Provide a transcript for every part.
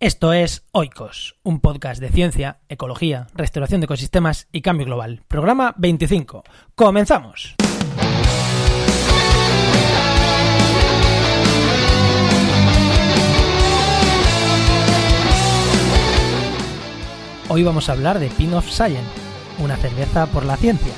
Esto es Oikos, un podcast de ciencia, ecología, restauración de ecosistemas y cambio global. Programa 25. ¡Comenzamos! Hoy vamos a hablar de Pin of Science, una cerveza por la ciencia.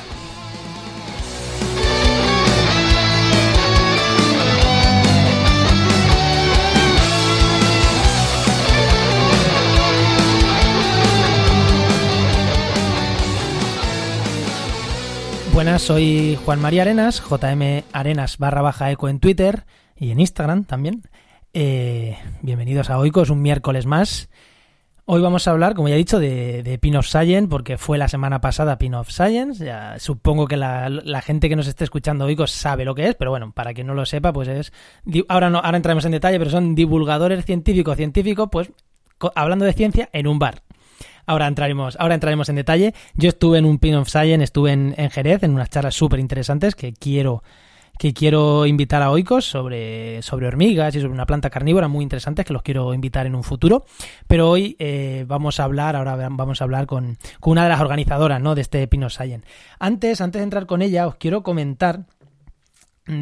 Buenas, soy Juan María Arenas, JM Arenas barra baja eco en Twitter y en Instagram también. Eh, bienvenidos a Oikos, un miércoles más. Hoy vamos a hablar, como ya he dicho, de, de Pin of Science, porque fue la semana pasada Pin of Science. Supongo que la, la, gente que nos esté escuchando Oikos sabe lo que es, pero bueno, para quien no lo sepa, pues es. Ahora, no, ahora entraremos en detalle, pero son divulgadores científicos, científicos, pues hablando de ciencia en un bar. Ahora entraremos, ahora entraremos en detalle. Yo estuve en un Pin of Science, estuve en, en Jerez, en unas charlas súper interesantes que quiero que quiero invitar a Oikos sobre, sobre hormigas y sobre una planta carnívora muy interesante que los quiero invitar en un futuro. Pero hoy eh, vamos a hablar, ahora vamos a hablar con, con una de las organizadoras ¿no? de este Pino Science. Antes, antes de entrar con ella, os quiero comentar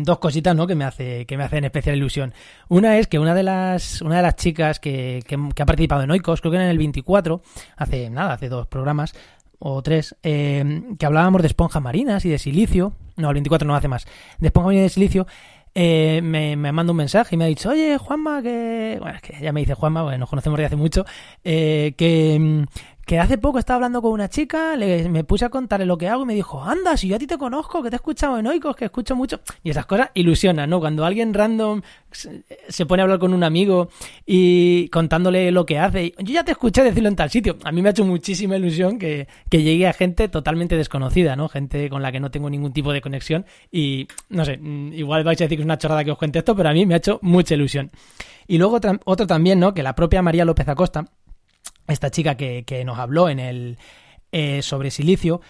dos cositas ¿no? que me hace que me hacen especial ilusión una es que una de las una de las chicas que, que, ha participado en Oikos creo que en el 24 hace nada hace dos programas o tres, eh, que hablábamos de esponjas marinas y de silicio. No, el 24 no hace más. De esponja marina y de silicio. Eh, me, me manda un mensaje y me ha dicho, oye, Juanma, que... Bueno, es que ya me dice Juanma, bueno, nos conocemos de hace mucho, eh, que, que hace poco estaba hablando con una chica, le, me puse a contarle lo que hago y me dijo, anda, si yo a ti te conozco, que te he escuchado en Oikos, que escucho mucho. Y esas cosas ilusionan, ¿no? Cuando alguien random se pone a hablar con un amigo y contándole lo que hace, yo ya te escuché decirlo en tal sitio. A mí me ha hecho muchísima ilusión que, que llegue a gente totalmente desconocida, ¿no? Gente con la que no tengo ningún tipo de conexión y, no sé, igual vais a decir que es una chorrada que os cuente esto, pero a mí me ha hecho mucha ilusión. Y luego otro también, ¿no? Que la propia María López Acosta, esta chica que, que nos habló en el eh, sobre silicio,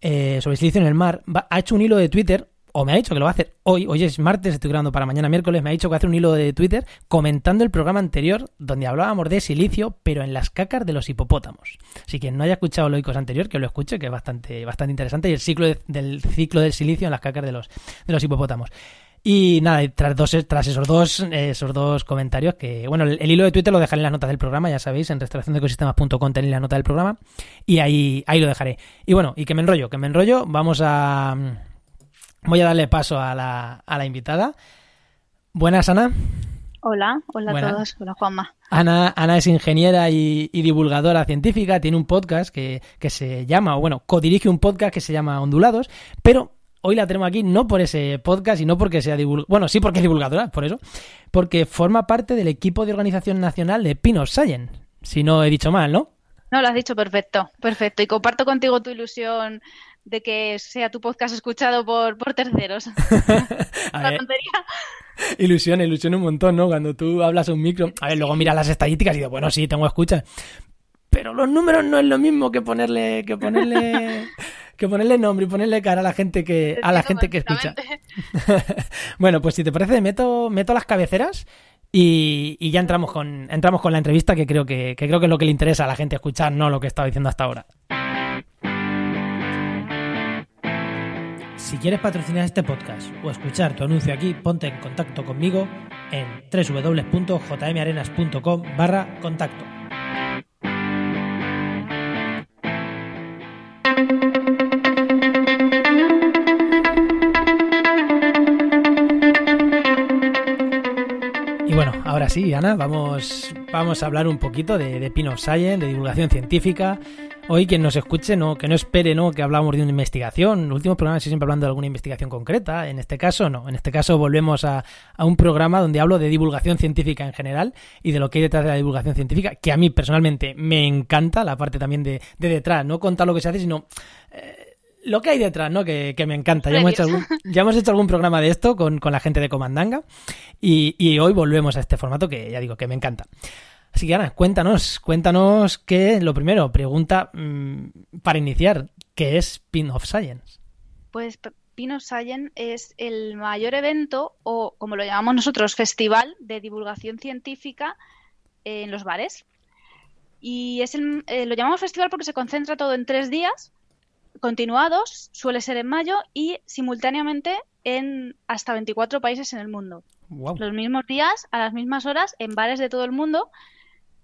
eh, sobre silicio en el mar, va, ha hecho un hilo de Twitter, o me ha dicho que lo va a hacer hoy, hoy es martes, estoy grabando para mañana miércoles, me ha dicho que hacer un hilo de Twitter comentando el programa anterior donde hablábamos de silicio, pero en las cacas de los hipopótamos. Así que no haya escuchado Oikos anterior, que lo escuche, que es bastante, bastante interesante, y el ciclo de, del ciclo del silicio en las cacas de los, de los hipopótamos. Y nada, tras, dos, tras esos dos esos dos comentarios, que bueno, el, el, hilo de Twitter lo dejaré en las notas del programa, ya sabéis, en restauraciondeecosistemas.com tenéis la nota del programa, y ahí, ahí lo dejaré. Y bueno, y que me enrollo, que me enrollo, vamos a... Voy a darle paso a la, a la invitada. Buenas, Ana. Hola, hola Buenas. a todos, hola Juanma. Ana, Ana es ingeniera y, y, divulgadora científica, tiene un podcast que, que se llama, o bueno, codirige un podcast que se llama Ondulados, pero hoy la tenemos aquí no por ese podcast y no porque sea divulgadora, bueno, sí porque es divulgadora, por eso, porque forma parte del equipo de organización nacional de Pinos Science, si no he dicho mal, ¿no? No, lo has dicho perfecto, perfecto. Y comparto contigo tu ilusión de que sea tu podcast escuchado por, por terceros. La tontería. Ilusión, ilusión un montón, ¿no? Cuando tú hablas a un micro. A ver, luego miras las estadísticas y dices, bueno, sí, tengo escuchas. Pero los números no es lo mismo que ponerle, que ponerle, que ponerle nombre y ponerle cara a la gente que, a la gente que escucha. bueno, pues si te parece, meto, meto las cabeceras y, y, ya entramos con, entramos con la entrevista que creo que, que creo que es lo que le interesa a la gente escuchar, no lo que he estado diciendo hasta ahora. Si quieres patrocinar este podcast o escuchar tu anuncio aquí, ponte en contacto conmigo en www.jmarenas.com barra contacto. Bueno, ahora sí, Ana, vamos, vamos a hablar un poquito de, de Pin of Science, de divulgación científica, Hoy quien nos escuche, no, que no espere ¿no? que hablamos de una investigación. En los últimos programas siempre hablando de alguna investigación concreta. En este caso, no. En este caso volvemos a, a, un programa donde hablo de divulgación científica en general y de lo que hay detrás de la divulgación científica, que a mí personalmente me encanta, la parte también de, de detrás. No contar lo que se hace, sino... Lo que hay detrás, ¿no? Que, que me encanta. Ya hemos, hecho algún, ya hemos hecho algún programa de esto con, con la gente de Comandanga y, y hoy volvemos a este formato que ya digo que me encanta. Así que Ana, cuéntanos, cuéntanos qué, lo primero, pregunta mmm, para iniciar, ¿qué es Pin of Science? Pues Pin of Science es el mayor evento, o como lo llamamos nosotros, festival de divulgación científica en los bares. Y es el, eh, lo llamamos festival porque se concentra todo en tres días continuados, suele ser en mayo y simultáneamente en hasta 24 países en el mundo. Los mismos días, a las mismas horas, en bares de todo el mundo,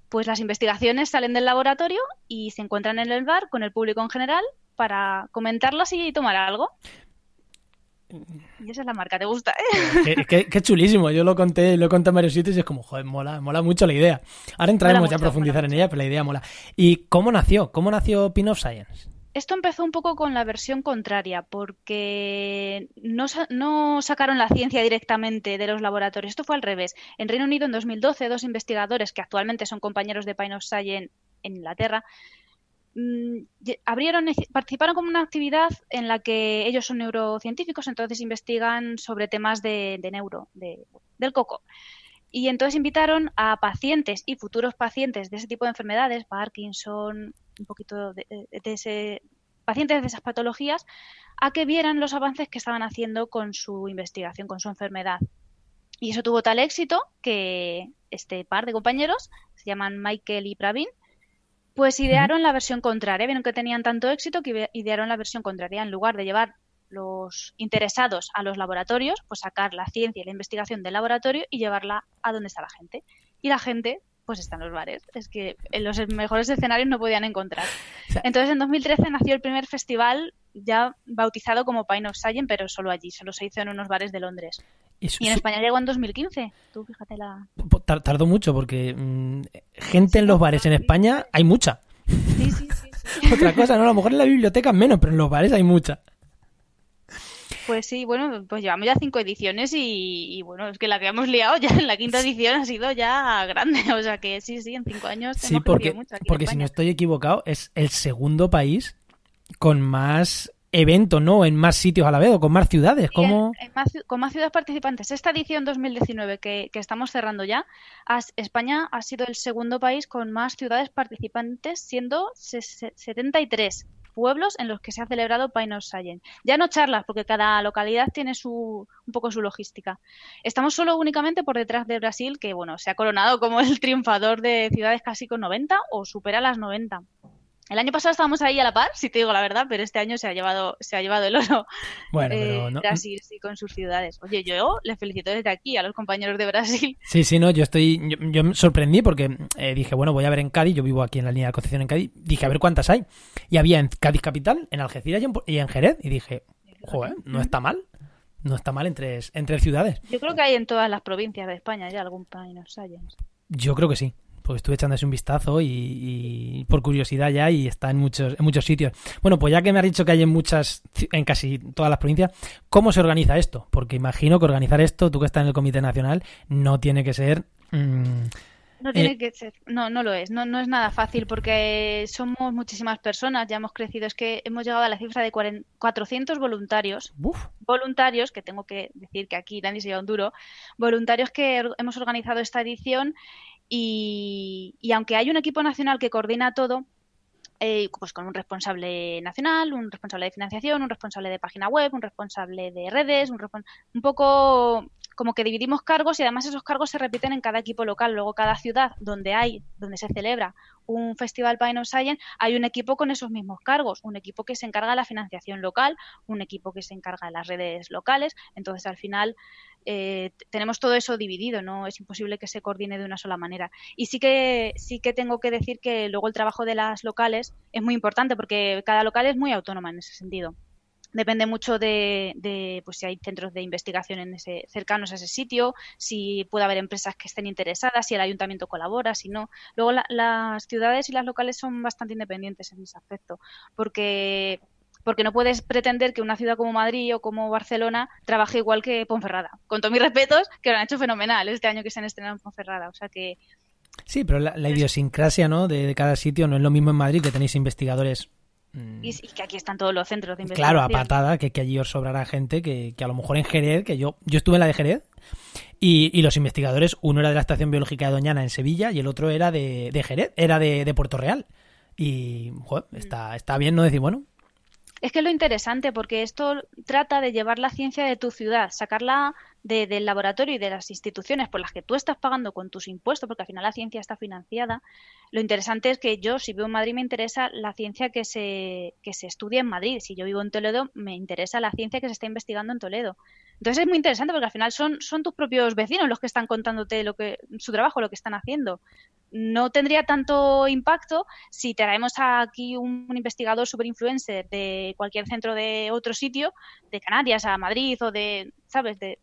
pues las investigaciones salen del laboratorio y se encuentran en el bar con el público en general para comentarlas y tomar algo. Y esa es la marca, ¿te gusta? Eh? Qué, chulísimo, yo lo conté, lo conté en varios sitios y es como, joder, mola, mola mucho la idea. Ahora entraremos ya a profundizar en ella, pero la idea mola. ¿Y cómo nació? ¿Cómo nació Pin of Science? Esto empezó un poco con la versión contraria, porque no, no, sacaron la ciencia directamente de los laboratorios. Esto fue al revés. En Reino Unido, en 2012, dos investigadores que actualmente son compañeros de Pine of Science en Inglaterra Mm, participaron como una actividad en la que ellos son neurocientíficos, entonces investigan sobre temas de, neuro, del coco. Y entonces invitaron a pacientes y futuros pacientes de ese tipo de enfermedades, Parkinson, un poquito de, ese, pacientes de esas patologías, a que vieran los avances que estaban haciendo con su investigación, con su enfermedad. Y eso tuvo tal éxito que este par de compañeros, se llaman Michael y Pravin, pues idearon la versión contraria. Vieron que tenían tanto éxito que idearon la versión contraria. En lugar de llevar los interesados a los laboratorios, pues sacar la ciencia y la investigación del laboratorio y llevarla a donde está la gente. Y la gente, pues está en los bares. Es que en los mejores escenarios no podían encontrar. Entonces en 2013 nació el primer festival ya bautizado como Pine of Science, pero solo allí, solo se hizo en unos bares de Londres. Y, en España llegó en 2015. Tú fíjate la... Tardó mucho porque mm, gente en los bares en España hay mucha. Sí, sí, sí, Otra cosa, ¿no? A lo mejor en la biblioteca menos, pero en los bares hay mucha. Pues sí, bueno, pues llevamos ya cinco ediciones y, bueno, es que la que hemos liado ya en la quinta edición ha sido ya grande, o sea que sí, sí, en cinco años sí, porque, mucho porque si no estoy equivocado es el segundo país con más evento, ¿no? En más sitios a la vez o con más ciudades. ¿Cómo? con más ciudades participantes. Esta edición 2019 que, que estamos cerrando ya, España ha sido el segundo país con más ciudades participantes, siendo 73 pueblos en los que se ha celebrado Pine Science. Ya no charlas, porque cada localidad tiene su, un poco su logística. Estamos solo únicamente por detrás de Brasil, que bueno, se ha coronado como el triunfador de ciudades casi con 90 o supera las 90. El año pasado estábamos ahí a la par, si te digo la verdad, pero este año se ha llevado, se ha llevado el oro bueno, pero eh, Brasil sí, con sus ciudades. Oye, yo les felicito desde aquí a los compañeros de Brasil. Sí, sí, no, yo estoy, yo, me sorprendí porque eh, dije, bueno, voy a ver en Cádiz, yo vivo aquí en la línea de Concepción en Cádiz, dije a ver cuántas hay. Y había en Cádiz capital, en Algeciras y en, Jerez, y dije, joder, no está mal. No está mal entre, entre ciudades. Yo creo que hay en todas las provincias de España ya algún Pine Science. Yo creo que sí pues estuve echando un vistazo y, por curiosidad ya y está en muchos en muchos sitios. Bueno, pues ya que me has dicho que hay en muchas en casi todas las provincias, ¿cómo se organiza esto? Porque imagino que organizar esto, tú que estás en el Comité Nacional, no tiene que ser mm, no tiene eh, que ser, no, no lo es, no, no es nada fácil porque somos muchísimas personas, ya hemos crecido, es que hemos llegado a la cifra de 400 voluntarios, voluntarios, que tengo que decir que aquí nadie se lleva un duro, voluntarios que hemos organizado esta edición y, aunque hay un equipo nacional que coordina todo, eh, pues con un responsable nacional, un responsable de financiación, un responsable de página web, un responsable de redes, un, un poco como que dividimos cargos y además esos cargos se repiten en cada equipo local. Luego cada ciudad donde hay, donde se celebra un festival Pine of Science, hay un equipo con esos mismos cargos, un equipo que se encarga de la financiación local, un equipo que se encarga de las redes locales. Entonces al final eh, tenemos todo eso dividido, no es imposible que se coordine de una sola manera. Y sí que sí que tengo que decir que luego el trabajo de las locales es muy importante porque cada local es muy autónoma en ese sentido depende mucho de, pues si hay centros de investigación en ese, cercanos a ese sitio, si puede haber empresas que estén interesadas, si el ayuntamiento colabora, si no. Luego las ciudades y las locales son bastante independientes en ese aspecto, porque porque no puedes pretender que una ciudad como Madrid o como Barcelona trabaje igual que Ponferrada. Con todos mis respetos, que lo han hecho fenomenal este año que se han estrenado en Ponferrada. O sea que. Sí, pero la, idiosincrasia ¿no? de, cada sitio no es lo mismo en Madrid, que tenéis investigadores Mm. Y, que aquí están todos los centros de investigación. Claro, a patada, que, que allí os sobrará gente, que, a lo mejor en Jerez, que yo, yo estuve en la de Jerez, y, los investigadores, uno era de la Estación Biológica de Doñana en Sevilla y el otro era de, Jerez, era de, Puerto Real. Y joder, mm. está, está bien no decir, bueno, Es que es lo interesante, porque esto trata de llevar la ciencia de tu ciudad, sacarla del laboratorio y de las instituciones por las que tú estás pagando con tus impuestos, porque al final la ciencia está financiada. Lo interesante es que yo, si vivo en Madrid, me interesa la ciencia que se, que se estudia en Madrid. Si yo vivo en Toledo, me interesa la ciencia que se está investigando en Toledo. Entonces es muy interesante porque al final son, son tus propios vecinos los que están contándote lo que, su trabajo, lo que están haciendo no tendría tanto impacto si traemos aquí un, investigador super influencer de cualquier centro de otro sitio, de Canarias a Madrid o de, ¿sabes?, de,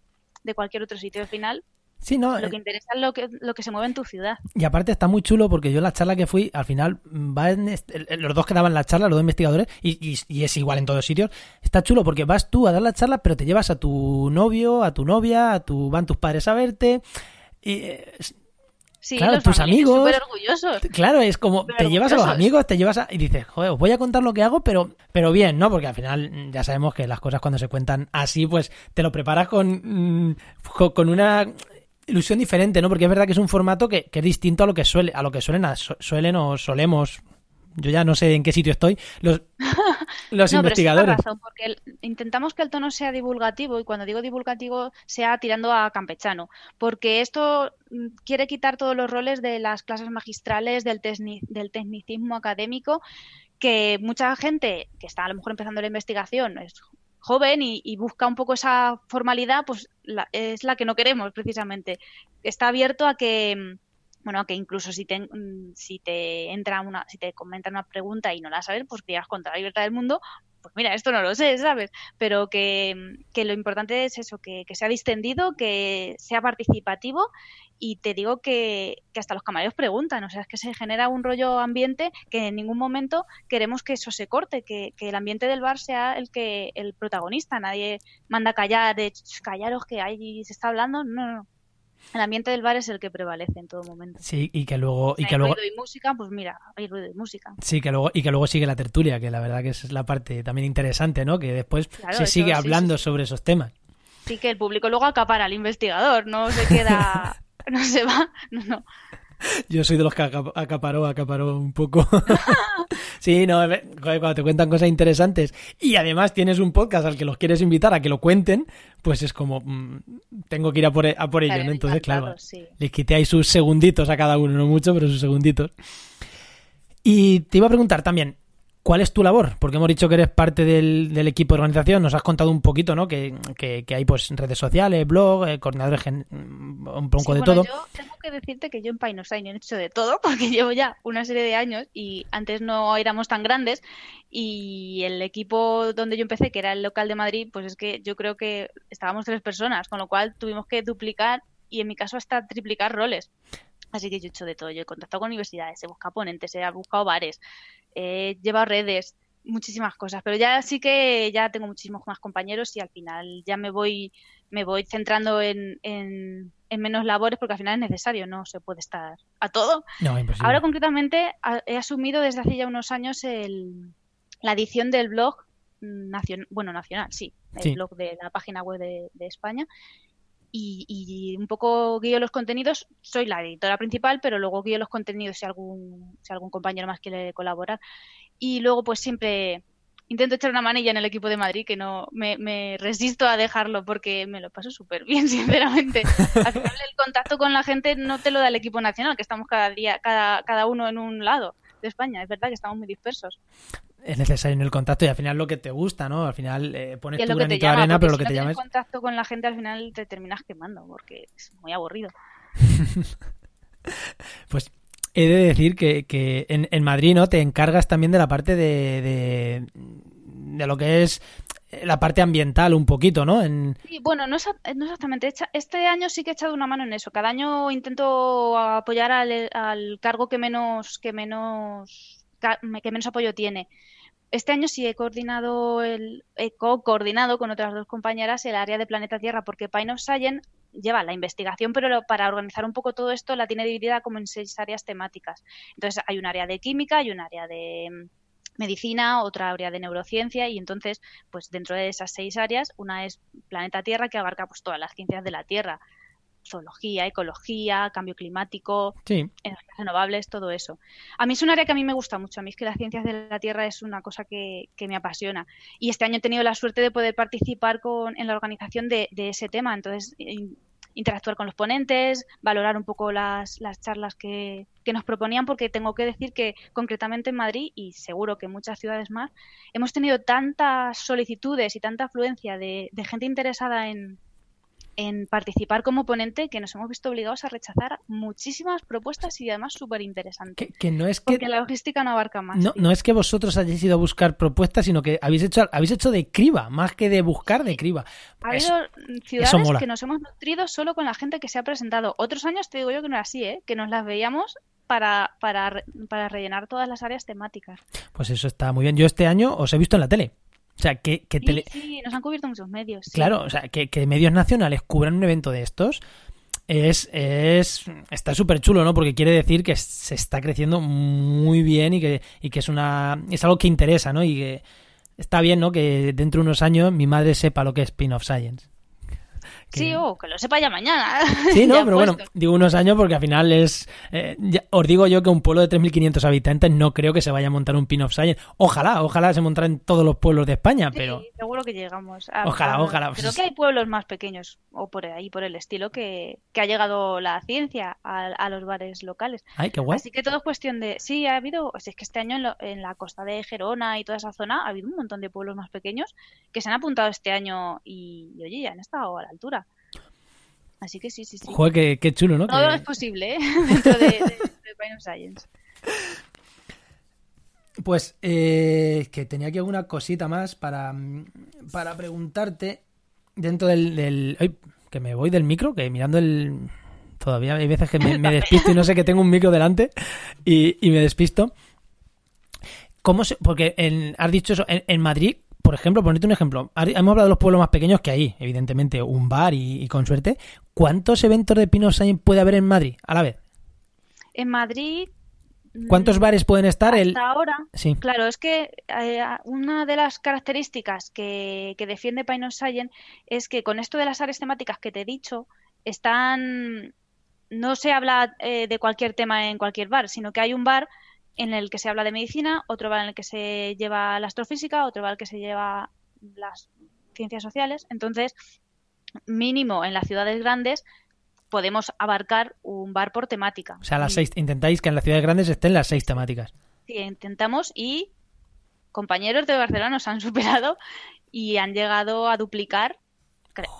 cualquier otro sitio al final. Sí, no, lo que eh, interesa es lo que, lo que se mueve en tu ciudad. Y aparte está muy chulo porque yo en la charla que fui, al final, va los dos que daban la charla, los dos investigadores, y, y, es igual en todos sitios, está chulo porque vas tú a dar la charla, pero te llevas a tu novio, a tu novia, a tu, van tus padres a verte. Y, eh, Sí, claro, tus amigos. Claro, es como te llevas a los amigos, te llevas a. Y dices, joder, os voy a contar lo que hago, pero, pero bien, ¿no? Porque al final mm, ya sabemos que las cosas cuando se cuentan así, pues te lo preparas con, mm, con una ilusión diferente, ¿no? Porque es verdad que es un formato que, que es distinto a lo que suele, a lo que suelen, suelen o solemos yo ya no sé en qué sitio estoy, los, los investigadores. razón, porque intentamos que el tono sea divulgativo y cuando digo divulgativo sea tirando a campechano, porque esto mm, quiere quitar todos los roles de las clases magistrales, del, del tecnicismo académico, que mucha gente que está a lo mejor empezando la investigación es joven y, busca un poco esa formalidad, pues es la que no queremos precisamente. Está abierto a que mm, bueno, que incluso si te, mm, si te entra una, si te comentan una pregunta y no la sabes, pues digas contra la libertad del mundo, pues mira, esto no lo sé, ¿sabes? Pero que, que lo importante es eso, que, que, sea distendido, que sea participativo y te digo que, que, hasta los camareros preguntan, o sea, es que se genera un rollo ambiente que en ningún momento queremos que eso se corte, que, que el ambiente del bar sea el que el protagonista, nadie manda callar, de callaros que ahí se está hablando, no, no, no el ambiente del bar es el que prevalece en todo momento. Sí, y que luego... Y que luego... ruido y música, pues mira, hay ruido y música. Sí, que luego, y que luego sigue la tertulia, que la verdad que es la parte también interesante, ¿no? Que después se sigue hablando sobre esos temas. Sí, que el público luego acapara al investigador, no se queda... no se va, no, no. Yo soy de los que acaparó, acaparó un poco. sí, no, cuando te cuentan cosas interesantes y además tienes un podcast al que los quieres invitar a que lo cuenten, pues es como, mm, tengo que ir a por, a por ello, ¿no? Entonces, claro, les quité ahí sus segunditos a cada uno, no mucho, pero sus segunditos. Y te iba a preguntar también, ¿Cuál es tu labor? Porque hemos dicho que eres parte del, equipo de organización, nos has contado un poquito, ¿no? Que, hay pues redes sociales, blog, eh, coordinadores, un poco de todo. Yo tengo que decirte que yo en Painosign he hecho de todo, porque llevo ya una serie de años y antes no éramos tan grandes y el equipo donde yo empecé, que era el local de Madrid, pues es que yo creo que estábamos tres personas, con lo cual tuvimos que duplicar y en mi caso hasta triplicar roles. Así que yo he hecho de todo. Yo he contactado con universidades, he buscado ponentes, he buscado bares, he llevado redes, muchísimas cosas. Pero ya sí que ya tengo muchísimos más compañeros y al final ya me voy, me voy centrando en, en, menos labores porque al final es necesario, no se puede estar a todo. Ahora concretamente he asumido desde hace ya unos años el, la edición del blog nacional, bueno, nacional, sí, el blog de la página web de, de España y, un poco guío los contenidos. Soy la editora principal, pero luego guío los contenidos si algún, si algún compañero más quiere colaborar. Y luego, pues siempre intento echar una manilla en el equipo de Madrid, que no me, resisto a dejarlo porque me lo paso súper bien, sinceramente. Al final, el contacto con la gente no te lo da el equipo nacional, que estamos cada día, cada, cada uno en un lado de España. Es verdad que estamos muy dispersos es necesario en el contacto y al final lo que te gusta, ¿no? Al final eh, pones tu granito de arena, pero lo que te llama es... contacto con la gente al final te terminas quemando porque es muy aburrido. pues he de decir que, que en, en, Madrid, ¿no? Te encargas también de la parte de, de, lo que es la parte ambiental un poquito, ¿no? En... Sí, bueno, no, no exactamente. Este año sí que he echado una mano en eso. Cada año intento apoyar al, al cargo que menos, que menos, que menos apoyo tiene. Este año sí he coordinado, el, he co-coordinado con otras dos compañeras el área de Planeta Tierra, porque Pine of Science lleva la investigación, pero para organizar un poco todo esto la tiene dividida como en seis áreas temáticas. Entonces hay un área de química, hay un área de mm, medicina, otra área de neurociencia y entonces, pues dentro de esas seis áreas, una es Planeta Tierra que abarca pues todas las ciencias de la Tierra, zoología, ecología, cambio climático, energías renovables, todo eso. A mí es un área que a mí me gusta mucho, a mí es que las ciencias de la Tierra es una cosa que, me apasiona. Y este año he tenido la suerte de poder participar con, en la organización de, de ese tema, entonces interactuar con los ponentes, valorar un poco las, las charlas que, que, nos proponían, porque tengo que decir que concretamente en Madrid y seguro que en muchas ciudades más, hemos tenido tantas solicitudes y tanta afluencia de, de gente interesada en, en participar como ponente que nos hemos visto obligados a rechazar muchísimas propuestas y además súper interesantes. Que, no es que... Porque la logística no abarca más. No, no es que vosotros hayáis ido a buscar propuestas, sino que habéis hecho, habéis hecho de criba, más que de buscar de criba. Ha habido ciudades que nos hemos nutrido solo con la gente que se ha presentado. Otros años te digo yo que no era así, ¿eh? que nos las veíamos para, para, para rellenar todas las áreas temáticas. Pues eso está muy bien. Yo este año os he visto en la tele. O sea, que, que sí, sí, nos han cubierto muchos medios. Claro, o sea, que, que medios nacionales cubran un evento de estos es, es está súper chulo, ¿no? Porque quiere decir que se está creciendo muy bien y que, y que es una es algo que interesa, ¿no? Y que está bien, ¿no? Que dentro de unos años mi madre sepa lo que es Spin of Science. Sí, o que lo sepa ya mañana. Sí, no, pero bueno, digo unos años porque al final es. Eh, os digo yo que un pueblo de 3.500 habitantes no creo que se vaya a montar un pin of science. Ojalá, ojalá se montara en todos los pueblos de España, pero. seguro que llegamos. ojalá, ojalá. Creo que hay pueblos más pequeños, o por ahí, por el estilo, que, ha llegado la ciencia a, los bares locales. Ay, qué guay. Así que todo es cuestión de. Sí, ha habido. O sea, es que este año en, la costa de Gerona y toda esa zona ha habido un montón de pueblos más pequeños que se han apuntado este año y, y oye, ya han estado a la altura. Así que sí, sí, sí. Joder, qué, chulo, ¿no? Todo es posible, ¿eh? Dentro de, de, Science. Pues eh, que tenía aquí alguna cosita más para, para preguntarte dentro del, que me voy del micro, que mirando el... Todavía hay veces que me, despisto y no sé que tengo un micro delante y, me despisto. ¿Cómo se...? Porque en, has dicho eso, en Madrid por ejemplo, ponerte un ejemplo. Hemos hablado de los pueblos más pequeños que hay, evidentemente, un bar y, con suerte. ¿Cuántos eventos de Pino puede haber en Madrid a la vez? En Madrid. ¿Cuántos mm, bares pueden estar? Hasta ahora, sí. claro, es que eh, una de las características que, defiende Pino Science es que con esto de las áreas temáticas que te he dicho, están. No se habla eh, de cualquier tema en cualquier bar, sino que hay un bar en el que se habla de medicina, otro va en el que se lleva la astrofísica, otro va en el que se lleva las ciencias sociales. Entonces, mínimo en las ciudades grandes podemos abarcar un bar por temática. O sea, las seis, intentáis que en las ciudades grandes estén las seis temáticas. Sí, intentamos y compañeros de Barcelona nos han superado y han llegado a duplicar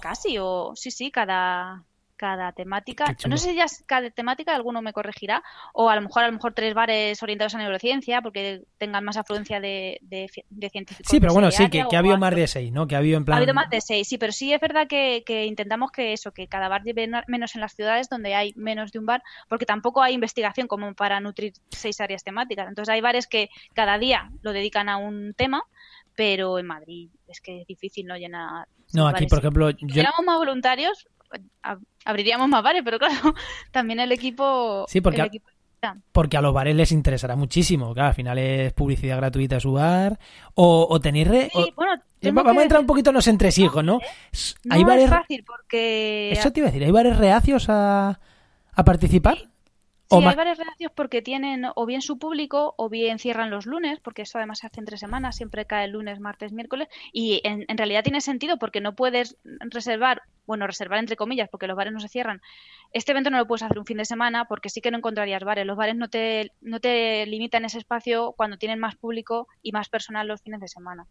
casi o sí, sí, cada cada temática. No sé si ya cada temática, alguno me corregirá, o a lo mejor a lo mejor tres bares orientados a neurociencia, porque tengan más afluencia de, de, científicos. Sí, pero bueno, sí, que, ha habido más de seis, ¿no? Que ha habido en plan... Ha habido más de seis, sí, pero sí es verdad que, intentamos que eso, que cada bar lleve menos en las ciudades donde hay menos de un bar, porque tampoco hay investigación como para nutrir seis áreas temáticas. Entonces hay bares que cada día lo dedican a un tema, pero en Madrid es que es difícil no llenar. No, aquí, por ejemplo. Yo... más voluntarios, abriríamos más bares, pero claro, también el equipo. Sí, porque, a, porque a los bares les interesará muchísimo. Claro, al final es publicidad gratuita a su bar. O, o tenéis. vamos a entrar un poquito en los entresijos, ¿no? ¿Hay bares... es fácil porque. Eso te iba a decir, ¿hay bares reacios a, a participar? Sí, hay varias reacciones porque tienen o bien su público o bien cierran los lunes, porque eso además se hace en tres semanas, siempre cae el lunes, martes, miércoles, y en, realidad tiene sentido porque no puedes reservar, bueno, reservar entre comillas, porque los bares no se cierran. Este evento no lo puedes hacer un fin de semana porque sí que no encontrarías bares. Los bares no te, no te limitan ese espacio cuando tienen más público y más personal los fines de semana.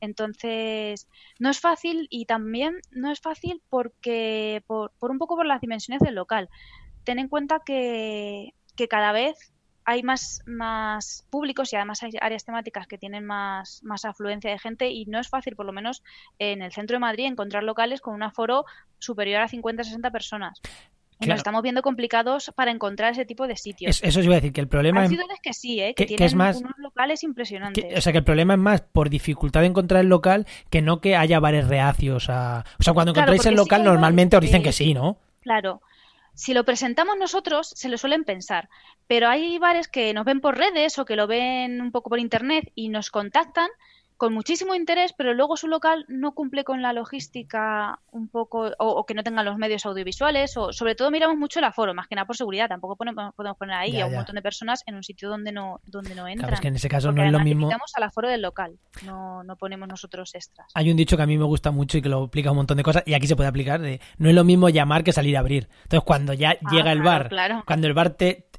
Entonces, no es fácil y también no es fácil porque por, por un poco por las dimensiones del local ten en cuenta que, cada vez hay más, más públicos y además hay áreas temáticas que tienen más, más afluencia de gente y no es fácil, por lo menos en el centro de Madrid, encontrar locales con un aforo superior a 50-60 personas. Y nos estamos viendo complicados para encontrar ese tipo de sitios. eso os iba a decir, que el problema... Hay ciudades que sí, ¿eh? que, tienen unos locales impresionantes. o sea, que el problema es más por dificultad de encontrar el local que no que haya bares reacios a... O sea, cuando encontráis el local normalmente os dicen que sí, ¿no? Claro, si lo presentamos nosotros, se lo suelen pensar, pero hay bares que nos ven por redes o que lo ven un poco por internet y nos contactan con muchísimo interés, pero luego su local no cumple con la logística un poco, o, que no tengan los medios audiovisuales, o sobre todo miramos mucho el aforo, más que nada por seguridad, tampoco podemos poner ahí a un montón de personas en un sitio donde no, donde no entran. Claro, que en ese caso no es lo mismo. al aforo del local, no, no ponemos nosotros extras. Hay un dicho que a mí me gusta mucho y que lo aplica un montón de cosas, y aquí se puede aplicar, de no es lo mismo llamar que salir a abrir. Entonces, cuando ya ah, llega el bar, cuando el bar te,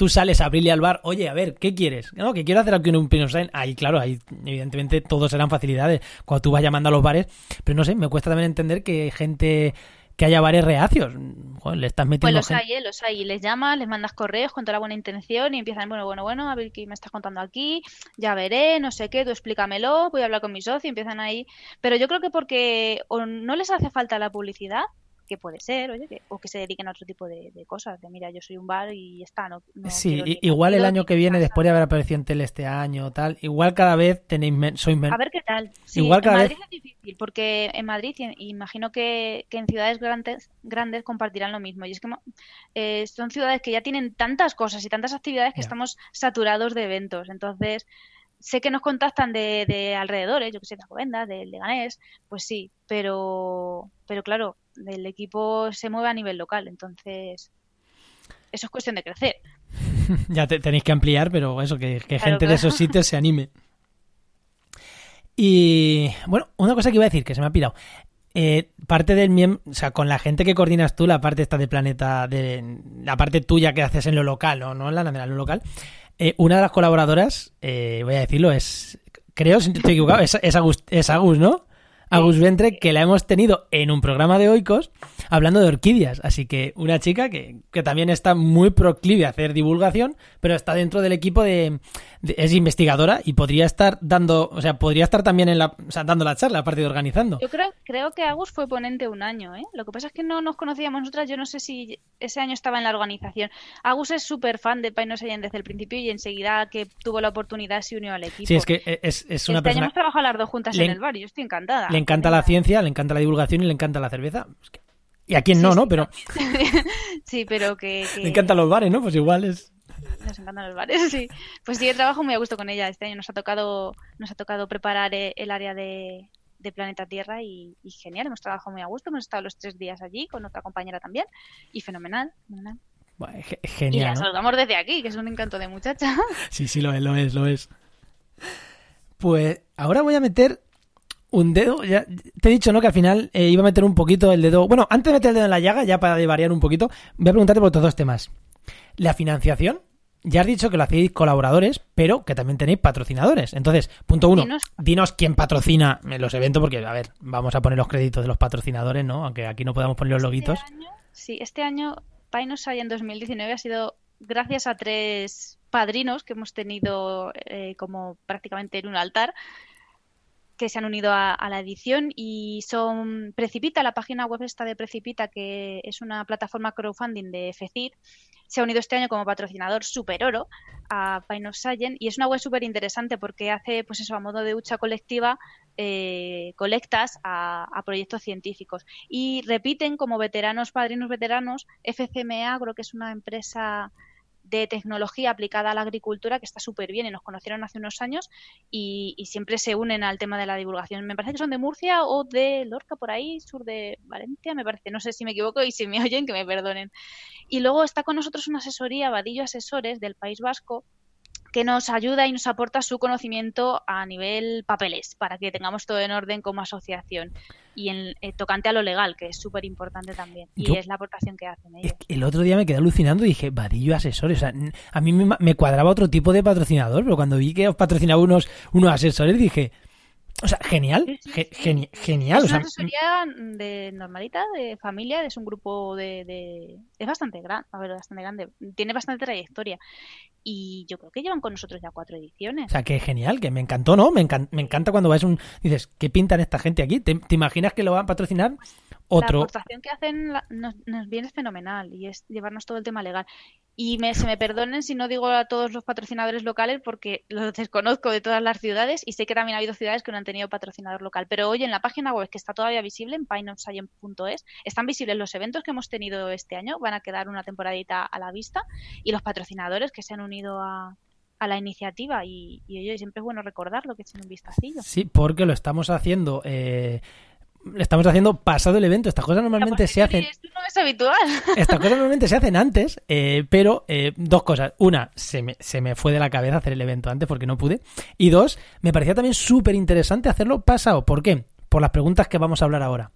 tú sales a abrirle al bar, oye, a ver, ¿qué quieres? No, que quiero hacer aquí un pino Ahí, claro, ahí evidentemente todos serán facilidades cuando tú vas llamando a los bares, pero no sé, me cuesta también entender que hay gente que haya bares reacios. le estás metiendo. Pues los hay, ¿eh? los hay. Les llamas, les mandas correos con toda la buena intención y empiezan, bueno, bueno, bueno, a ver qué me estás contando aquí, ya veré, no sé qué, tú explícamelo, voy a hablar con mi socio, y empiezan ahí. Pero yo creo que porque o no les hace falta la publicidad que puede ser, oye, que, o que se dediquen a otro tipo de, cosas, de mira, yo soy un bar y está, no, Sí, igual el año que viene, después de haber aparecido en tele este año, tal, igual cada vez tenéis sois menos. A ver qué tal. igual cada en Madrid es difícil, porque en Madrid, imagino que, en ciudades grandes, grandes compartirán lo mismo, y es que eh, son ciudades que ya tienen tantas cosas y tantas actividades que estamos saturados de eventos, entonces sé que nos contactan de, de alrededores, yo que sé, de Alcobendas, de Leganés, pues sí, pero, pero claro, el equipo se mueve a nivel local, entonces eso es cuestión de crecer. ya tenéis que ampliar, pero eso, que, gente de esos sitios se anime. Y bueno, una cosa que iba a decir, que se me ha pirado. Eh, parte del miembro, o sea, con la gente que coordinas tú, la parte esta de planeta, de la parte tuya que haces en lo local, o no en la en lo local, eh, una de las colaboradoras, eh, voy a decirlo, es, creo, si estoy equivocado, es, es, es Agus, ¿no? Agus Ventre, que la hemos tenido en un programa de Oikos hablando de orquídeas. Así que una chica que, que también está muy proclive a hacer divulgación, pero está dentro del equipo de, es investigadora y podría estar dando, o sea, podría estar también en la, o sea, dando la charla, aparte de organizando. Yo creo, creo que Agus fue ponente un año, ¿eh? Lo que pasa es que no nos conocíamos nosotras, yo no sé si ese año estaba en la organización. Agus es súper fan de Painos Allen desde el principio y enseguida que tuvo la oportunidad se unió al equipo. Sí, es que es, es una este persona... Año hemos trabajado las dos juntas en el bar y yo estoy encantada. Le encanta la ciencia, le encanta la divulgación y le encanta la cerveza. Y a quién no, ¿no? Pero... sí, pero que, Le encantan los bares, ¿no? Pues igual es nos encantan los bares, sí. Pues sí, trabajo muy a gusto con ella. Este año nos ha tocado, nos ha tocado preparar eh, el área de, Planeta Tierra y, genial, hemos trabajado muy a gusto, hemos estado los tres días allí con otra compañera también y fenomenal. genial. Y la saludamos desde aquí, que es un encanto de muchacha. Sí, sí, lo es, lo es, lo es. Pues ahora voy a meter un dedo. Ya, te he dicho, ¿no? Que al final eh, iba a meter un poquito el dedo. Bueno, antes de meter el dedo en la llaga, ya para variar un poquito, voy a preguntarte por todos dos temas. La financiación, ya has dicho que lo hacéis colaboradores, pero que también tenéis patrocinadores. Entonces, punto uno, dinos, quién patrocina los eventos, porque, a ver, vamos a poner los créditos de los patrocinadores, ¿no? Aunque aquí no podamos poner los este loguitos. sí, este año en 2019 ha sido gracias a tres padrinos que hemos tenido eh, como prácticamente en un altar que se han unido a, la edición y son Precipita, la página web esta de Precipita, que es una plataforma crowdfunding de FECIR, se ha unido este año como patrocinador Super Oro a Pine of Science y es una web súper interesante porque hace, pues eso, a modo de hucha colectiva, eh, colectas a, a, proyectos científicos. Y repiten como veteranos, padrinos veteranos, FCMA, creo que es una empresa de tecnología aplicada a la agricultura que está súper bien y nos conocieron hace unos años y, siempre se unen al tema de la divulgación. Me parece que son de Murcia o de Lorca, por ahí, sur de Valencia, me parece. No sé si me equivoco y si me oyen, que me perdonen. Y luego está con nosotros una asesoría, Vadillo Asesores, del País Vasco, que nos ayuda y nos aporta su conocimiento a nivel papeles para que tengamos todo en orden como asociación y en eh, tocante a lo legal que es súper importante también y es la aportación que hacen ellos. el otro día me quedé alucinando y dije Vadillo asesores a mí me, cuadraba otro tipo de patrocinador pero cuando vi que os patrocinaba unos unos asesores dije o sea, genial, genial. Es una asesoría de normalita, de familia, es un grupo de, es bastante grande, a ver, bastante grande, tiene bastante trayectoria y yo creo que llevan con nosotros ya cuatro ediciones. O sea, que genial, que me encantó, ¿no? Me, me encanta cuando vas un dices, ¿qué pintan esta gente aquí? ¿Te, imaginas que lo van a patrocinar otro? La aportación que hacen nos, nos viene fenomenal y es llevarnos todo el tema legal. Y me, se me perdonen si no digo a todos los patrocinadores locales porque los desconozco de todas las ciudades y sé que también ha habido ciudades que no han tenido patrocinador local. Pero hoy en la página web que está todavía visible, en pineofscience.es, están visibles los eventos que hemos tenido este año, van a quedar una temporadita a la vista y los patrocinadores que se han unido a, a la iniciativa y, y siempre es bueno recordarlo, que echen un vistacillo. Sí, porque lo estamos haciendo... Eh estamos haciendo pasado el evento. Estas cosas normalmente se hacen. Esto no es habitual. Estas cosas normalmente se hacen antes, eh, pero eh, dos cosas. Una, se me, se me fue de la cabeza hacer el evento antes porque no pude. Y dos, me parecía también súper interesante hacerlo pasado. ¿Por qué? Por las preguntas que vamos a hablar ahora.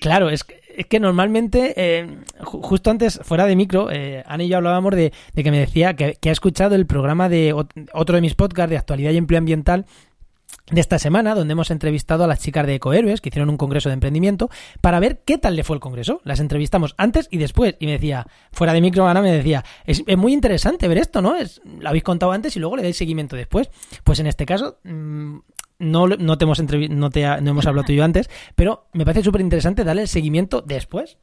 Claro, es que, es que normalmente, eh, justo antes, fuera de micro, Ana y yo hablábamos de, que me decía que, que, ha escuchado el programa de otro de mis podcasts de actualidad y empleo ambiental de esta semana, donde hemos entrevistado a las chicas de Ecohéroes, que hicieron un congreso de emprendimiento, para ver qué tal le fue el congreso. Las entrevistamos antes y después, y me decía, fuera de micro, Ana me decía, es, muy interesante ver esto, ¿no? Es, lo habéis contado antes y luego le dais seguimiento después. Pues en este caso, mm, no, no, te hemos no, te no hemos hablado tú y yo antes, pero me parece súper interesante darle el seguimiento después.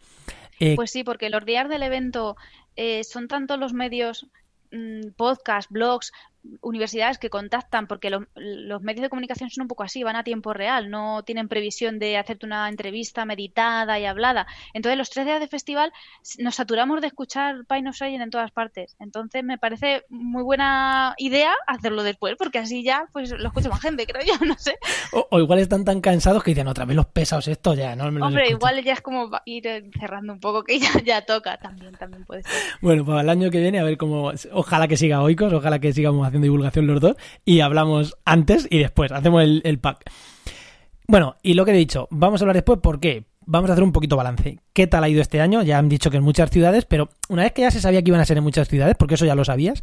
Eh, pues sí, porque los días del evento eh, son tanto los medios mm, podcast, blogs, universidades que contactan, porque los medios de comunicación son un poco así, van a tiempo real, no tienen previsión de hacerte una entrevista meditada y hablada. Entonces, los tres días de festival nos saturamos de escuchar Pine of Science en todas partes. Entonces, me parece muy buena idea hacerlo después, porque así ya pues lo escucha más gente, creo yo, no sé. O, igual están tan cansados que dicen otra vez los pesados esto ya, ¿no? Hombre, igual ya es como ir cerrando un poco, que ya, ya toca también, también puede ser. Bueno, pues al año que viene a ver cómo, ojalá que siga Oikos, ojalá que sigamos haciendo divulgación los dos y hablamos antes y después, hacemos el, pack. Bueno, y lo que he dicho, vamos a hablar después, ¿por qué? Vamos a hacer un poquito balance. ¿Qué tal ha ido este año? Ya han dicho que en muchas ciudades, pero una vez que ya se sabía que iban a ser en muchas ciudades, porque eso ya lo sabías,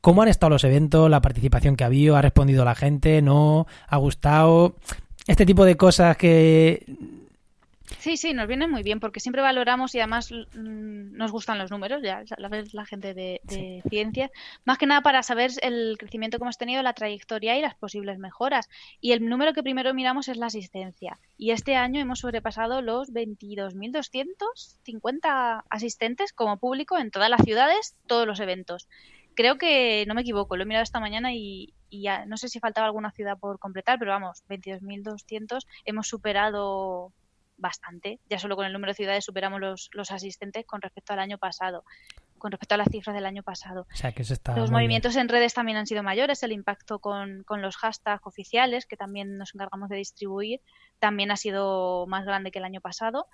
¿cómo han estado los eventos, la participación que ha habido? ¿Ha respondido la gente? ¿No? ¿Ha gustado? Este tipo de cosas que Sí, sí, nos viene muy bien porque siempre valoramos y además mm, nos gustan los números, ya la vez la gente de, de ciencias, más que nada para saber el crecimiento que hemos tenido, la trayectoria y las posibles mejoras. Y el número que primero miramos es la asistencia. Y este año hemos sobrepasado los 22.250 asistentes como público en todas las ciudades, todos los eventos. Creo que no me equivoco, lo he mirado esta mañana y, y ya, no sé si faltaba alguna ciudad por completar, pero vamos, 22.200 hemos superado bastante. Ya solo con el número de ciudades superamos los, los asistentes con respecto al año pasado, con respecto a las cifras del año pasado. los movimientos en redes también han sido mayores, el impacto con, con los hashtags oficiales, que también nos encargamos de distribuir, también ha sido más grande que el año pasado.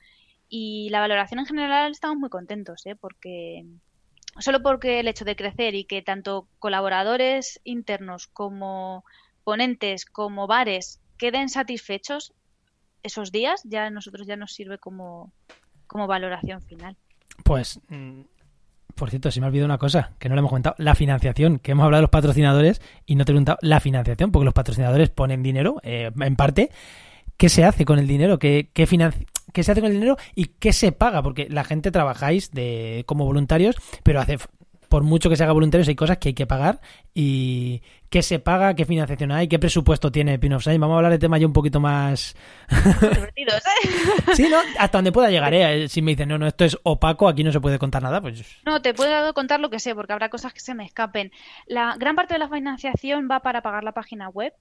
Y la valoración en general estamos muy contentos, ¿eh? porque solo porque el hecho de crecer y que tanto colaboradores internos como ponentes como bares queden satisfechos esos días ya a nosotros ya nos sirve como, como valoración final. Pues, mm, por cierto, si me ha olvidado una cosa que no le hemos comentado, la financiación, que hemos hablado de los patrocinadores y no te he preguntado la financiación, porque los patrocinadores ponen dinero, eh, en parte. ¿Qué se hace con el dinero? ¿Qué, qué, ¿Qué se hace con el dinero y qué se paga? Porque la gente trabajáis de, como voluntarios, pero hace por mucho que se haga voluntarios, hay cosas que hay que pagar y qué se paga, qué financiación hay, qué presupuesto tiene Pin of Vamos a hablar de tema ya un poquito más... Divertidos, ¿eh? sí, ¿no? Hasta donde pueda llegar, ¿eh? Si me dicen, no, no, esto es opaco, aquí no se puede contar nada, pues... No, te puedo contar lo que sé, porque habrá cosas que se me escapen. La gran parte de la financiación va para pagar la página web,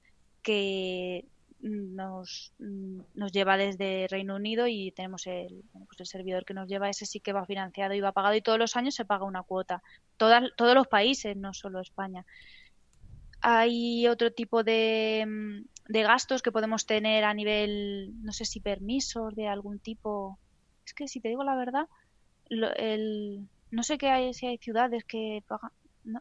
que nos, nos lleva desde Reino Unido y tenemos el, pues el servidor que nos lleva, ese sí que va financiado y va pagado y todos los años se paga una cuota. Todas, todos los países, no solo España. Hay otro tipo de, de gastos que podemos tener a nivel, no sé si permisos de algún tipo. Es que si te digo la verdad, el, no sé qué hay, si hay ciudades que pagan,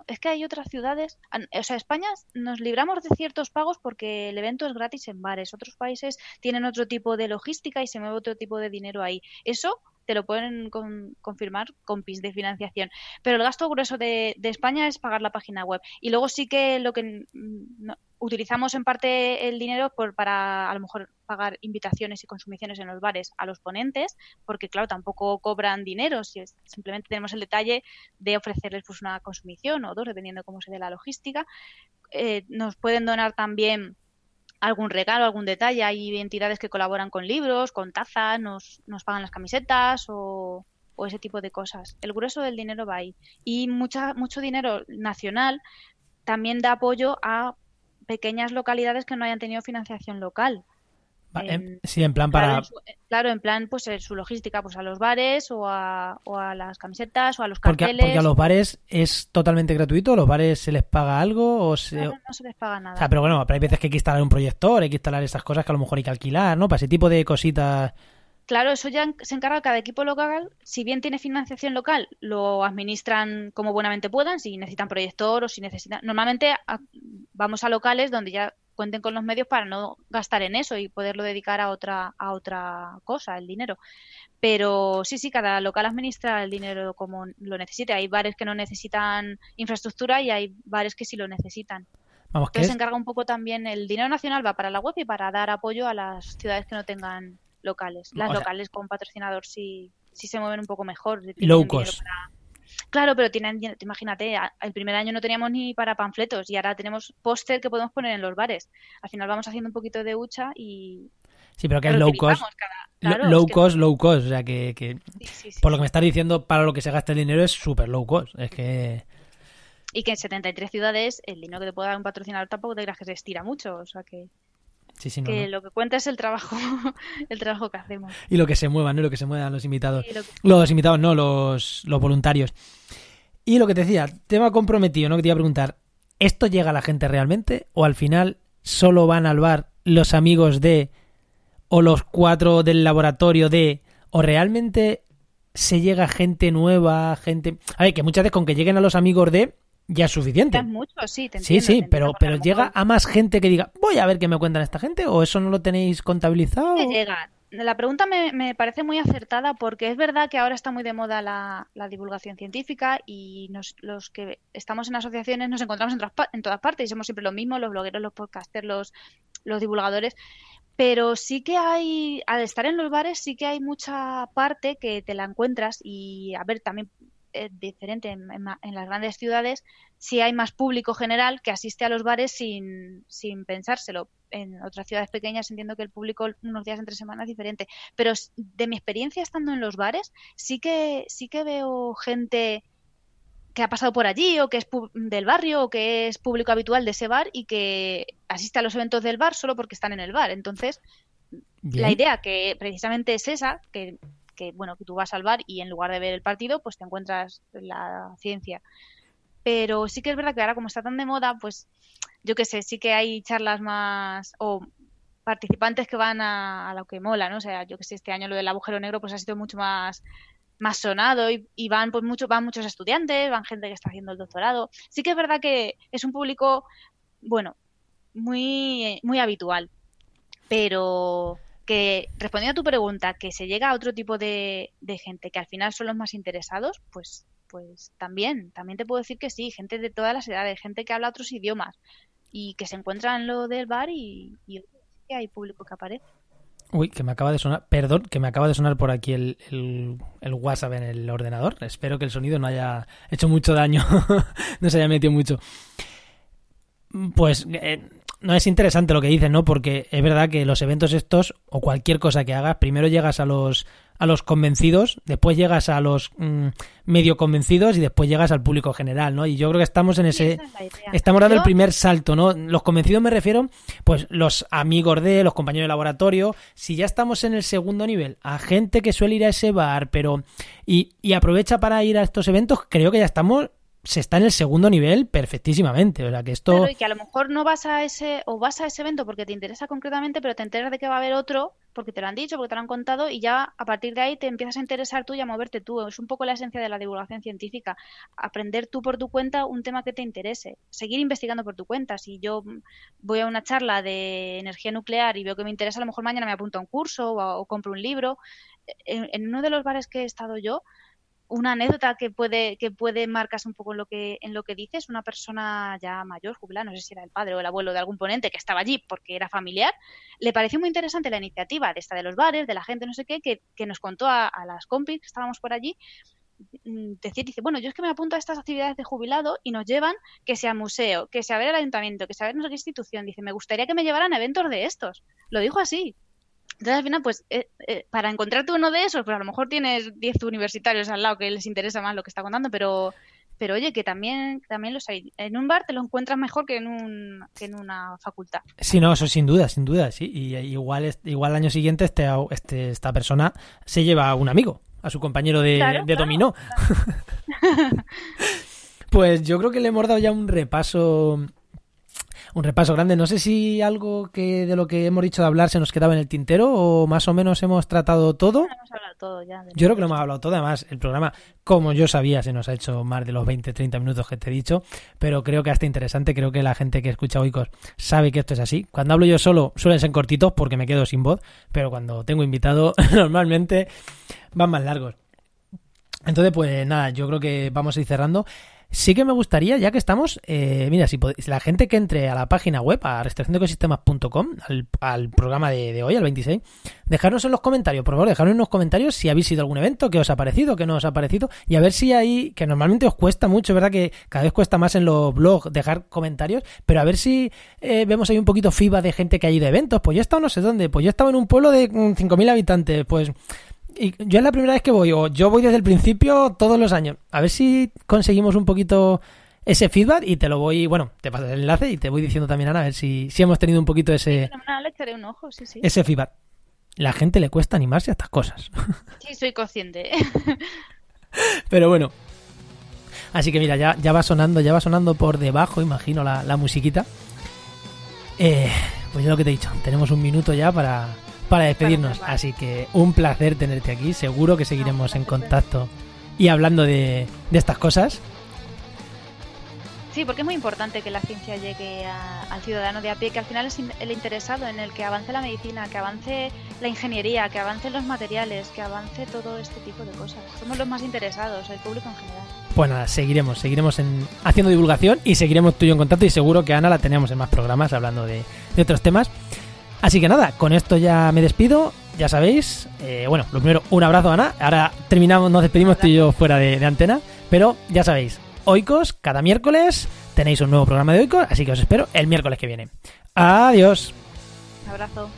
es que hay otras ciudades, o sea, España nos libramos de ciertos pagos porque el evento es gratis en bares. Otros países tienen otro tipo de logística y se mueve otro tipo de dinero ahí. Eso te lo pueden confirmar con PIS de financiación. Pero el gasto grueso de, España es pagar la página web. Y luego sí que lo que utilizamos en parte el dinero para a lo mejor pagar invitaciones y consumiciones en los bares a los ponentes, porque claro, tampoco cobran dinero, si simplemente tenemos el detalle de ofrecerles pues una consumición o dos, dependiendo cómo se dé la logística. Eh, nos pueden donar también algún regalo, algún detalle. Hay entidades que colaboran con libros, con tazas, nos, nos pagan las camisetas o, o, ese tipo de cosas. El grueso del dinero va ahí. Y mucha, mucho dinero nacional también da apoyo a pequeñas localidades que no hayan tenido financiación local. Sí, en plan para... Claro, en, plan, pues su logística, pues a los bares o a, las camisetas o a los carteles. Porque, a los bares es totalmente gratuito, ¿los bares se les paga algo? O No, se les paga nada. O sea, pero bueno, hay veces que hay que instalar un proyector, hay que instalar esas cosas que a lo mejor hay que alquilar, ¿no? Para ese tipo de cositas... Claro, eso ya se encarga cada equipo local. Si bien tiene financiación local, lo administran como buenamente puedan. Si necesitan proyector o si necesitan. Normalmente vamos a locales donde ya cuenten con los medios para no gastar en eso y poderlo dedicar a otra, a otra cosa, el dinero. Pero sí, sí, cada local administra el dinero como lo necesite. Hay bares que no necesitan infraestructura y hay bares que sí lo necesitan. Vamos, Entonces se encarga un poco también, el dinero nacional va para la web y para dar apoyo a las ciudades que no tengan locales. Las locales con patrocinador sí, sí se mueven un poco mejor. Low cost. Claro, pero tienen, imagínate, el primer año no teníamos ni para panfletos y ahora tenemos póster que podemos poner en los bares. Al final vamos haciendo un poquito de hucha y... Sí, pero que es low cost. low cost, low cost. O sea, que, por lo que me estás diciendo, para lo que se gasta el dinero es súper low cost. Es que... Y que en 73 ciudades el dinero que te puede dar un patrocinador tampoco te creas que se estira mucho. O sea que que lo que cuenta es el trabajo, el trabajo que hacemos. Y lo que se mueva, ¿no? Lo que se muevan los invitados. Los invitados, no, los, los voluntarios. Y lo que te decía, tema comprometido, ¿no? Que te iba a preguntar, ¿esto llega a la gente realmente? ¿O al final solo van al bar los amigos de, o los cuatro del laboratorio de, o realmente se llega gente nueva, gente... A ver, que muchas veces con que lleguen a los amigos de, ya es suficiente. mucho, sí, te Sí, sí, pero, pero llega a más gente que diga, voy a ver qué me cuentan esta gente, o eso no lo tenéis contabilizado. llega. La pregunta me, me, parece muy acertada porque es verdad que ahora está muy de moda la, la divulgación científica y los que estamos en asociaciones nos encontramos en, en todas partes y somos siempre lo mismo, los blogueros, los podcasters, los, los divulgadores pero sí que hay, al estar en los bares, sí que hay mucha parte que te la encuentras y, a ver, también eh, diferente en, las grandes ciudades si hay más público general que asiste a los bares sin, sin pensárselo. En otras ciudades pequeñas entiendo que el público unos días entre semanas es diferente. Pero de mi experiencia estando en los bares, sí que, sí que veo gente que ha pasado por allí o que es del barrio o que es público habitual de ese bar y que asiste a los eventos del bar solo porque están en el bar. Entonces, la idea que precisamente es esa, que que bueno, que tú vas al bar y en lugar de ver el partido, pues te encuentras la ciencia. Pero sí que es verdad que ahora como está tan de moda, pues yo qué sé, sí que hay charlas más o participantes que van a, lo que mola, ¿no? O sea, yo que sé, este año lo del agujero negro pues ha sido mucho más más sonado y, van pues mucho van muchos estudiantes, van gente que está haciendo el doctorado. Sí que es verdad que es un público bueno, muy muy habitual. Pero que respondiendo a tu pregunta, que se llega a otro tipo de, gente que al final son los más interesados, pues, pues también, también te puedo decir que sí, gente de todas las edades, gente que habla otros idiomas y que se encuentra en lo del bar y, hay público que aparece. Uy, que me acaba de sonar, perdón, que me acaba de sonar por aquí el, el, WhatsApp en el ordenador. Espero que el sonido no haya hecho mucho daño, no se haya metido mucho. Pues eh, no es interesante lo que dices, ¿no? Porque es verdad que los eventos estos, o cualquier cosa que hagas, primero llegas a los, a los convencidos, después llegas a los mm, medio convencidos y después llegas al público general, ¿no? Y yo creo que estamos en ese... estamos dando el primer salto, ¿no? Los convencidos me refiero, pues, los amigos de, los compañeros de laboratorio. Si ya estamos en el segundo nivel, a gente que suele ir a ese bar, pero... Y, y aprovecha para ir a estos eventos, creo que ya estamos se está en el segundo nivel perfectísimamente. O sea, que esto... y que a lo mejor no vas a ese, o vas a ese evento porque te interesa concretamente, pero te enteras de que va a haber otro, porque te lo han dicho, porque te lo han contado, y ya a partir de ahí te empiezas a interesar tú y a moverte tú. Es un poco la esencia de la divulgación científica. Aprender tú por tu cuenta un tema que te interese. Seguir investigando por tu cuenta. Si yo voy a una charla de energía nuclear y veo que me interesa, a lo mejor mañana me apunto a un curso o, compro un libro. en uno de los bares que he estado yo, una anécdota que puede que puede marcarse un poco en lo que en lo que dices una persona ya mayor jubilada no sé si era el padre o el abuelo de algún ponente que estaba allí porque era familiar le pareció muy interesante la iniciativa de esta de los bares de la gente no sé qué que, nos contó a, las compis que estábamos por allí mm, decir, dice, bueno, yo es que me apunto a estas actividades de jubilado y nos llevan que sea museo, que sea ver el ayuntamiento, que sea ver qué institución. Dice, me gustaría que me llevaran a eventos de estos. Lo dijo así. Entonces, al final, pues, eh, eh, para encontrarte uno de esos, pues a lo mejor tienes 10 universitarios al lado que les interesa más lo que está contando, pero pero oye, que también, también los hay. En un bar te lo encuentras mejor que en, un, que en una facultad. Sí, no, eso sin duda, sin duda, sí. Y igual, igual el año siguiente este, este, esta persona se lleva a un amigo, a su compañero de, dominó. pues yo creo que le hemos dado ya un repaso un repaso grande. No sé si algo que de lo que hemos dicho de hablar se nos quedaba en el tintero o más o menos hemos tratado todo. Yo creo que lo hemos hablado todo. Además, el programa, como yo sabía, se nos ha hecho más de los 20-30 minutos que te he dicho, pero creo que hasta interesante. Creo que la gente que escucha Oikos sabe que esto es así. Cuando hablo yo solo suelen ser cortitos porque me quedo sin voz, pero cuando tengo invitado normalmente van más largos. Entonces, pues nada, yo creo que vamos a ir cerrando. Sí que me gustaría, ya que estamos, eh, mira, si, la gente que entre a la página web, a restricciondeecosistemas.com, al, al programa de, hoy, al 26, dejarnos en los comentarios, por favor, dejarnos en los comentarios si habéis ido a algún evento, qué os ha parecido, qué no os ha parecido, y a ver si hay, que normalmente os cuesta mucho, ¿verdad? Que cada vez cuesta más en los blogs dejar comentarios, pero a ver si eh, vemos ahí un poquito FIBA de gente que ha ido a eventos. Pues yo he estado no sé dónde, pues yo he estado en un pueblo de 5.000 mm, habitantes, pues y yo es la primera vez que voy, o yo voy desde el principio todos los años. A ver si conseguimos un poquito ese feedback y te lo voy, bueno, te pasas el enlace y te voy diciendo también, Ana, a ver si, si hemos tenido un poquito ese... un ojo, sí, sí. Ese feedback. La gente le cuesta animarse a estas cosas. Sí, soy consciente. Pero bueno. Así que mira, ya, ya va sonando, ya va sonando por debajo, imagino, la, la musiquita. Eh, pues yo lo que te he dicho, tenemos un minuto ya para, para despedirnos. Así que un placer tenerte aquí. Seguro que seguiremos en contacto y hablando de, estas cosas. Sí, porque es muy importante que la ciencia llegue al ciudadano de a pie, que al final es el interesado en el que avance la medicina, que avance la ingeniería, que avance los materiales, que avance todo este tipo de cosas. Somos los más interesados, el público en general. Pues nada, seguiremos, seguiremos en, haciendo divulgación y seguiremos tú y yo en contacto y seguro que Ana la tenemos en más programas hablando de, de otros temas. Así que nada, con esto ya me despido. Ya sabéis, eh, bueno, lo primero, un abrazo, Ana. Ahora terminamos, nos despedimos tú y yo fuera de, antena. Pero ya sabéis, Oikos, cada miércoles tenéis un nuevo programa de Oikos, así que os espero el miércoles que viene. Adiós. Un abrazo.